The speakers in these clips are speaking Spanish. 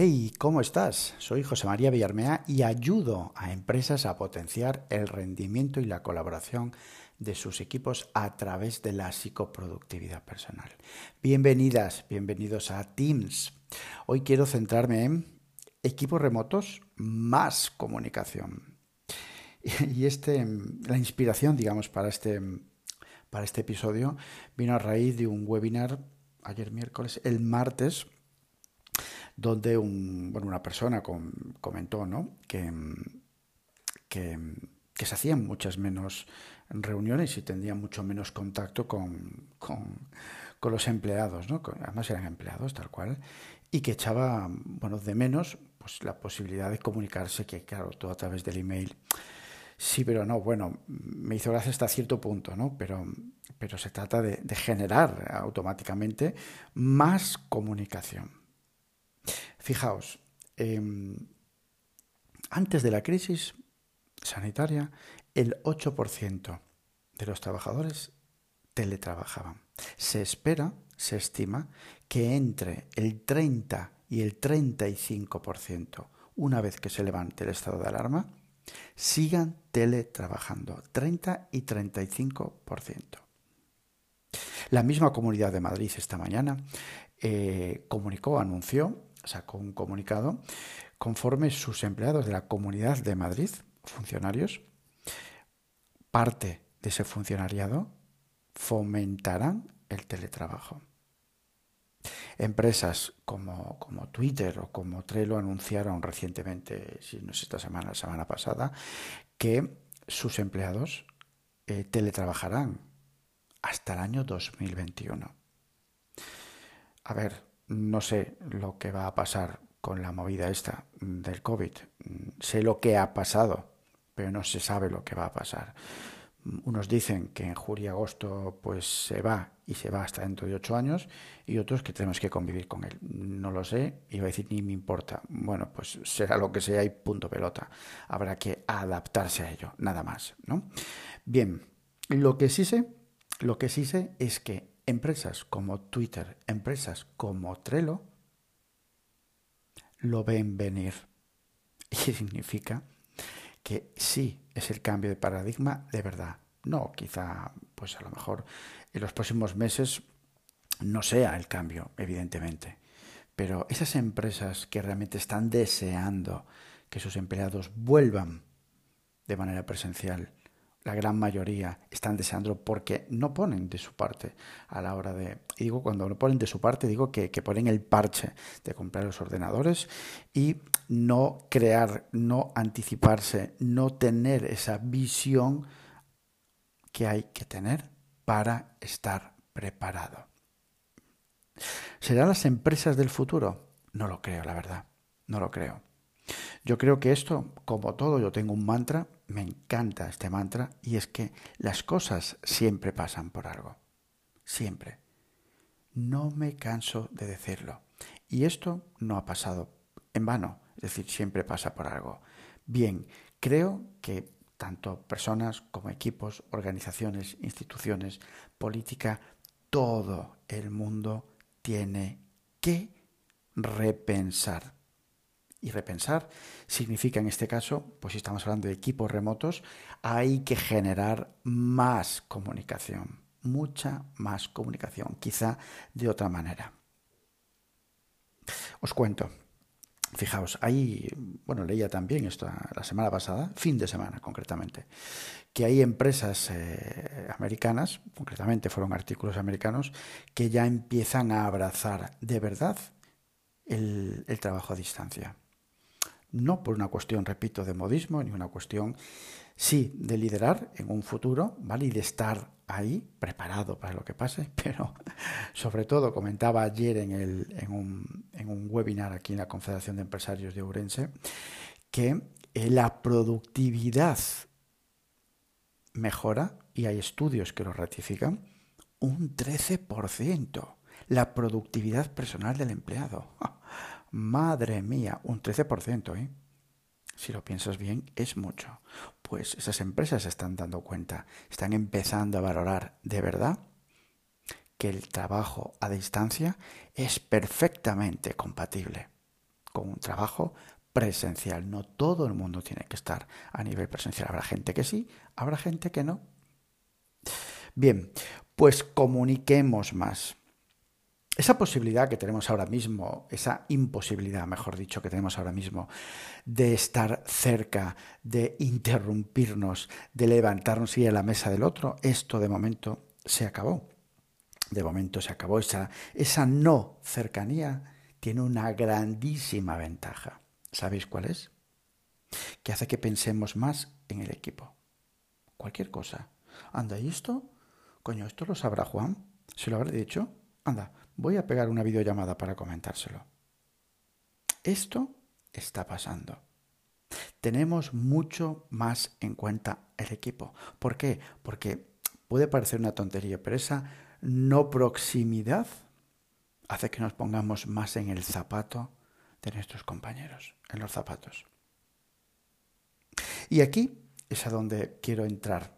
Hey, ¿cómo estás? Soy José María Villarmea y ayudo a empresas a potenciar el rendimiento y la colaboración de sus equipos a través de la psicoproductividad personal. Bienvenidas, bienvenidos a Teams. Hoy quiero centrarme en equipos remotos más comunicación. Y este, la inspiración, digamos, para este, para este episodio vino a raíz de un webinar ayer miércoles, el martes, donde un, bueno, una persona comentó ¿no? que, que, se hacían muchas menos reuniones y tendrían mucho menos contacto con, los empleados, además eran empleados tal cual, y que echaba bueno, de menos pues, la posibilidad de comunicarse, que claro, todo a través del email. Sí, pero no, bueno, me hizo gracia hasta cierto punto, ¿no? Pero, pero se trata de, generar automáticamente más comunicación. Fijaos, em, antes de la crisis sanitaria, el 8% de los trabajadores teletrabajaban. Se espera, se estima, que entre el 30 y el 35%, una vez que se levante el estado de alarma, sigan teletrabajando, 30 y 35%. La misma Comunidad de Madrid esta mañana eh, comunicó, anunció, sacó un comunicado, conforme sus empleados de la Comunidad de Madrid, funcionarios, parte de ese funcionariado fomentarán el teletrabajo. Empresas como, como, Twitter o como Trello anunciaron recientemente, si no es esta semana, la semana pasada, que sus empleados eh, teletrabajarán hasta el año 2021. A ver, no sé lo que va a pasar con la movida esta del COVID. Sé lo que ha pasado, pero no se sabe lo que va a pasar. Unos dicen que en julio y agosto pues se va y se va hasta dentro de ocho años y otros que tenemos que convivir con él. No lo sé, iba a decir ni me importa. Bueno, pues será lo que sea y punto pelota. Habrá que adaptarse a ello, nada más, ¿no? Bien, lo que sí sé, lo que sí sé es que empresas como Twitter, empresas como Trello, lo ven venir. Y significa que sí es el cambio de paradigma de verdad. No, quizá, pues a lo mejor en los próximos meses no sea el cambio, evidentemente. Pero esas empresas que realmente están deseando que sus empleados vuelvan de manera presencial, la gran mayoría están deseando porque no ponen de su parte a la hora de... Y digo, cuando no ponen de su parte, digo que, que ponen el parche de comprar los ordenadores y no crear, no anticiparse, no tener esa visión que hay que tener para estar preparado. ¿Serán las empresas del futuro? No lo creo, la verdad. No lo creo. Yo creo que esto, como todo, yo tengo un mantra, me encanta este mantra, y es que las cosas siempre pasan por algo. Siempre. No me canso de decirlo. Y esto no ha pasado en vano, es decir, siempre pasa por algo. Bien, creo que tanto personas como equipos, organizaciones, instituciones, política, todo el mundo tiene que repensar y repensar significa en este caso, pues si estamos hablando de equipos remotos, hay que generar más comunicación, mucha más comunicación, quizá de otra manera. Os cuento. Fijaos, ahí, bueno, leía también esto la semana pasada, fin de semana concretamente, que hay empresas eh, americanas, concretamente fueron artículos americanos, que ya empiezan a abrazar de verdad el trabajo a distancia no por una cuestión, repito, de modismo, ni una cuestión, sí, de liderar en un futuro, ¿vale? Y de estar ahí, preparado para lo que pase, pero sobre todo, comentaba ayer en, el, en, un, en un webinar aquí en la Confederación de Empresarios de Ourense, que eh, la productividad mejora, y hay estudios que lo ratifican, un 13%. La productividad personal del empleado. Madre mía, un 13%, ¿eh? Si lo piensas bien, es mucho. Pues esas empresas se están dando cuenta, están empezando a valorar de verdad que el trabajo a distancia es perfectamente compatible. con un trabajo presencial. No todo el mundo tiene que estar a nivel presencial. Habrá gente que sí, habrá gente que no. Bien, pues comuniquemos más. Esa posibilidad que tenemos ahora mismo, esa imposibilidad, mejor dicho, que tenemos ahora mismo, de estar cerca, de interrumpirnos, de levantarnos y ir a la mesa del otro, esto de momento se acabó. De momento se acabó. Esa, esa no cercanía tiene una grandísima ventaja. ¿Sabéis cuál es? Que hace que pensemos más en el equipo. Cualquier cosa. Anda, ¿y esto? Coño, ¿esto lo sabrá Juan? ¿Se lo habrá dicho? Anda, voy a pegar una videollamada para comentárselo. Esto está pasando. Tenemos mucho más en cuenta el equipo. ¿Por qué? Porque puede parecer una tontería, pero esa no proximidad hace que nos pongamos más en el zapato de nuestros compañeros, en los zapatos. Y aquí es a donde quiero entrar.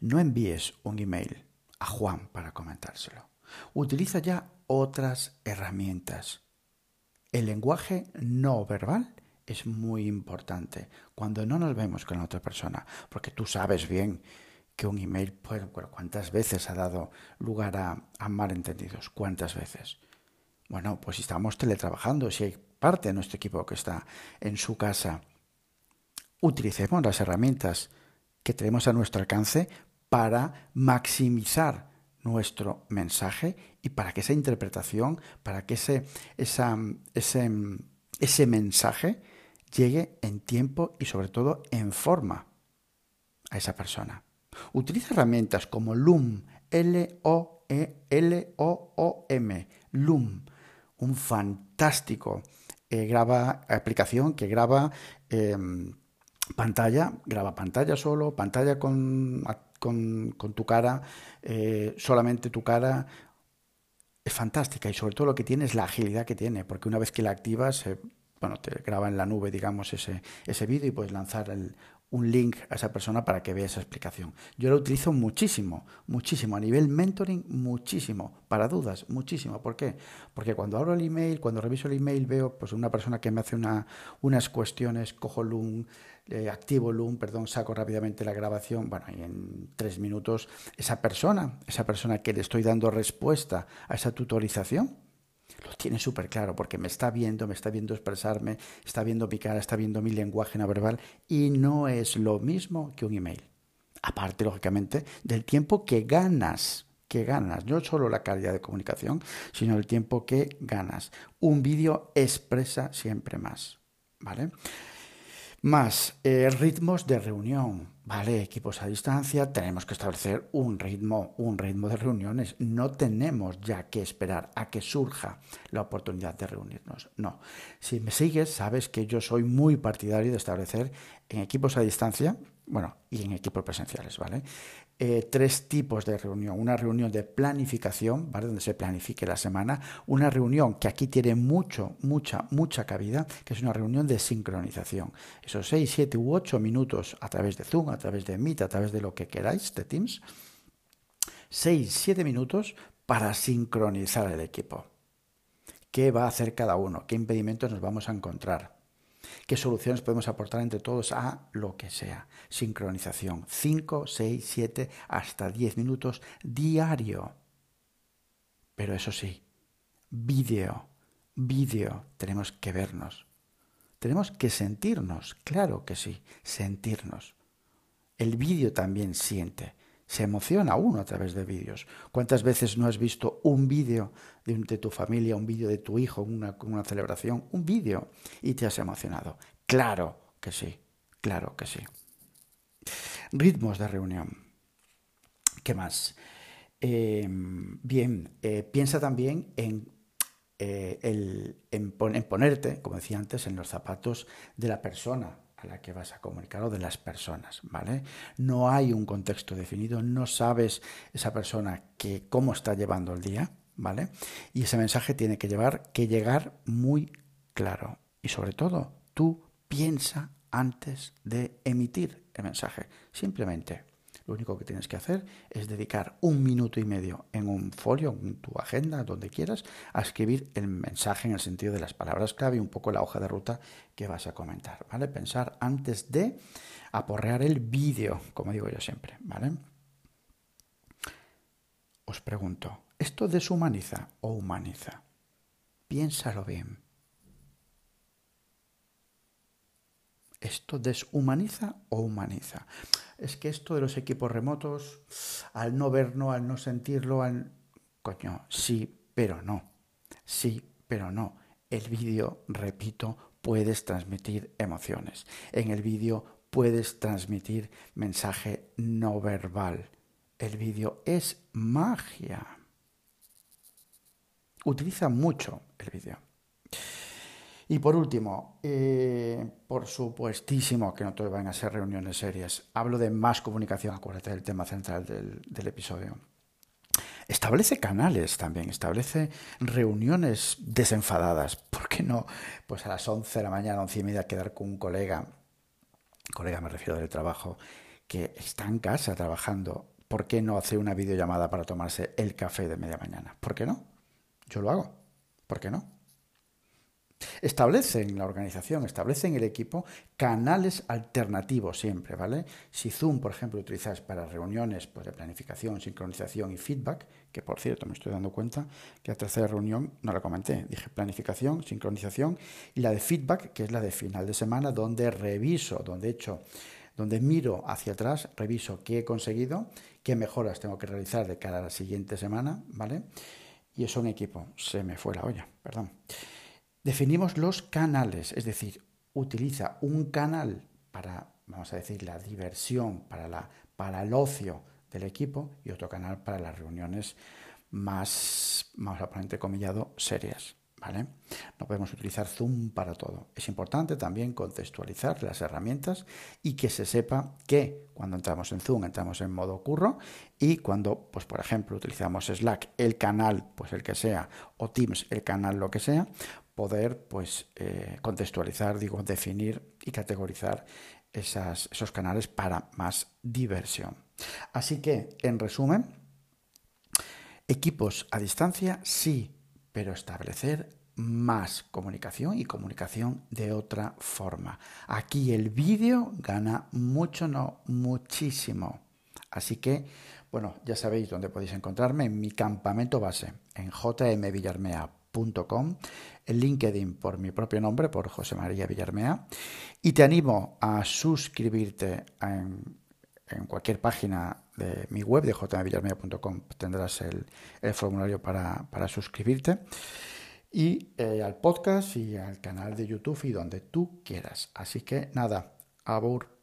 No envíes un email a Juan para comentárselo. Utiliza ya otras herramientas. El lenguaje no verbal es muy importante cuando no nos vemos con la otra persona, porque tú sabes bien que un email, ¿cuántas veces ha dado lugar a, a malentendidos? ¿Cuántas veces? Bueno, pues si estamos teletrabajando, si hay parte de nuestro equipo que está en su casa, utilicemos las herramientas que tenemos a nuestro alcance para maximizar nuestro mensaje y para que esa interpretación, para que ese, ese, ese mensaje llegue en tiempo y sobre todo en forma a esa persona. Utiliza herramientas como Loom, L-O-E-L-O-O-M, Loom, un fantástico eh, graba, aplicación que graba em, pantalla, graba pantalla solo, pantalla con, con, tu cara, eh, solamente tu cara. Es fantástica y sobre todo lo que tiene es la agilidad que tiene, porque una vez que la activas, bueno, te graba en la nube, digamos, ese, ese vídeo y puedes lanzar un link a esa persona para que vea esa explicación. Yo lo utilizo muchísimo, muchísimo, a nivel mentoring, muchísimo, para dudas, muchísimo. ¿Por qué? Porque cuando abro el email, cuando reviso el email, veo pues una persona que me hace una, unas cuestiones, cojo Loom, eh, activo Loom, perdón, saco rápidamente la grabación, bueno, y en tres minutos esa persona, esa persona que le estoy dando respuesta a esa tutorización, lo tiene súper claro porque me está viendo, me está viendo expresarme, está viendo mi cara, está viendo mi lenguaje no verbal y no es lo mismo que un email. Aparte, lógicamente, del tiempo que ganas, que ganas, no solo la calidad de comunicación, sino el tiempo que ganas. Un vídeo expresa siempre más, ¿vale? Más eh, ritmos de reunión. Vale, equipos a distancia, tenemos que establecer un ritmo, un ritmo de reuniones. No tenemos ya que esperar a que surja la oportunidad de reunirnos. No. Si me sigues, sabes que yo soy muy partidario de establecer en equipos a distancia, bueno, y en equipos presenciales, ¿vale? Eh, tres tipos de reunión. Una reunión de planificación. Donde se planifique la semana. Una reunión que aquí tiene mucho, mucha, mucha cabida, que es una reunión de sincronización. Esos seis, siete u ocho minutos a través de Zoom, a través de Meet, a través de lo que queráis, de Teams. Seis, siete minutos para sincronizar el equipo. ¿Qué va a hacer cada uno? ¿Qué impedimentos nos vamos a encontrar? ¿Qué soluciones podemos aportar entre todos a lo que sea? Sincronización. 5, 6, 7, hasta 10 minutos diario. Pero eso sí, vídeo, vídeo, tenemos que vernos. Tenemos que sentirnos, claro que sí, sentirnos. El vídeo también siente se emociona uno a través de vídeos. ¿Cuántas veces no has visto un vídeo de, tu familia, un vídeo de tu hijo, una, una celebración, un vídeo y te has emocionado? Claro que sí, claro que sí. Ritmos de reunión. ¿Qué más? Em, bien, eh, piensa también en, eh, el, en ponerte, como decía antes, en los zapatos de la persona a la que vas a comunicar o de las personas, ¿vale? No hay un contexto definido, no sabes esa persona que cómo está llevando el día, ¿vale? Y ese mensaje tiene que llevar que llegar muy claro y sobre todo tú piensa antes de emitir el mensaje. Simplemente Lo único que tienes que hacer es dedicar un minuto y medio en un folio, en tu agenda, donde quieras, a escribir el mensaje en el sentido de las palabras clave y un poco la hoja de ruta que vas a comentar, ¿vale? Pensar antes de aporrear el vídeo, como digo yo siempre, ¿vale? Os pregunto, ¿esto deshumaniza o humaniza? Piénsalo bien. ¿Esto deshumaniza o humaniza? Es que esto de los equipos remotos, al no verlo, al no sentirlo, al... Coño, sí, pero no. Sí, pero no. El vídeo, repito, puedes transmitir emociones. En el vídeo puedes transmitir mensaje no verbal. El vídeo es magia. Utiliza mucho el vídeo. Y por último, eh, por supuestísimo que no todo van a ser reuniones serias. Hablo de más comunicación, acuérdate del tema central del, del episodio. Establece canales también, establece reuniones desenfadadas. ¿Por qué no? Pues a las 11 de la mañana, 11 y media, quedar con un colega, colega me refiero del trabajo, que está en casa trabajando. ¿Por qué no hacer una videollamada para tomarse el café de media mañana? ¿Por qué no? Yo lo hago. ¿Por qué no? Establecen la organización, establecen el equipo canales alternativos siempre, ¿vale? Si Zoom, por ejemplo, utilizas para reuniones pues, de planificación, sincronización y feedback, que por cierto me estoy dando cuenta que la tercera reunión no la comenté, dije planificación, sincronización y la de feedback, que es la de final de semana, donde reviso, donde he hecho donde miro hacia atrás, reviso qué he conseguido, qué mejoras tengo que realizar de cara a la siguiente semana, ¿vale? Y eso un equipo, se me fue la olla, perdón. Definimos los canales, es decir, utiliza un canal para, vamos a decir, la diversión, para, la, para el ocio del equipo y otro canal para las reuniones más, vamos a poner entrecomillado, serias. ¿Vale? No podemos utilizar Zoom para todo. Es importante también contextualizar las herramientas y que se sepa que cuando entramos en Zoom entramos en modo curro y cuando, pues por ejemplo, utilizamos Slack, el canal, pues el que sea, o Teams, el canal, lo que sea, poder pues eh, contextualizar, digo, definir y categorizar esos canales para más diversión. Así que, en resumen, equipos a distancia sí, pero establecer más comunicación y comunicación de otra forma. Aquí el vídeo gana mucho, no muchísimo. Así que, bueno, ya sabéis dónde podéis encontrarme en mi campamento base, en jmvillarmea.com en LinkedIn por mi propio nombre, por José María Villarmea, y te animo a suscribirte en, cualquier página de mi web de jmvillarmea.com, tendrás el, formulario para, suscribirte, y eh, al podcast y al canal de YouTube y donde tú quieras. Así que nada, abur.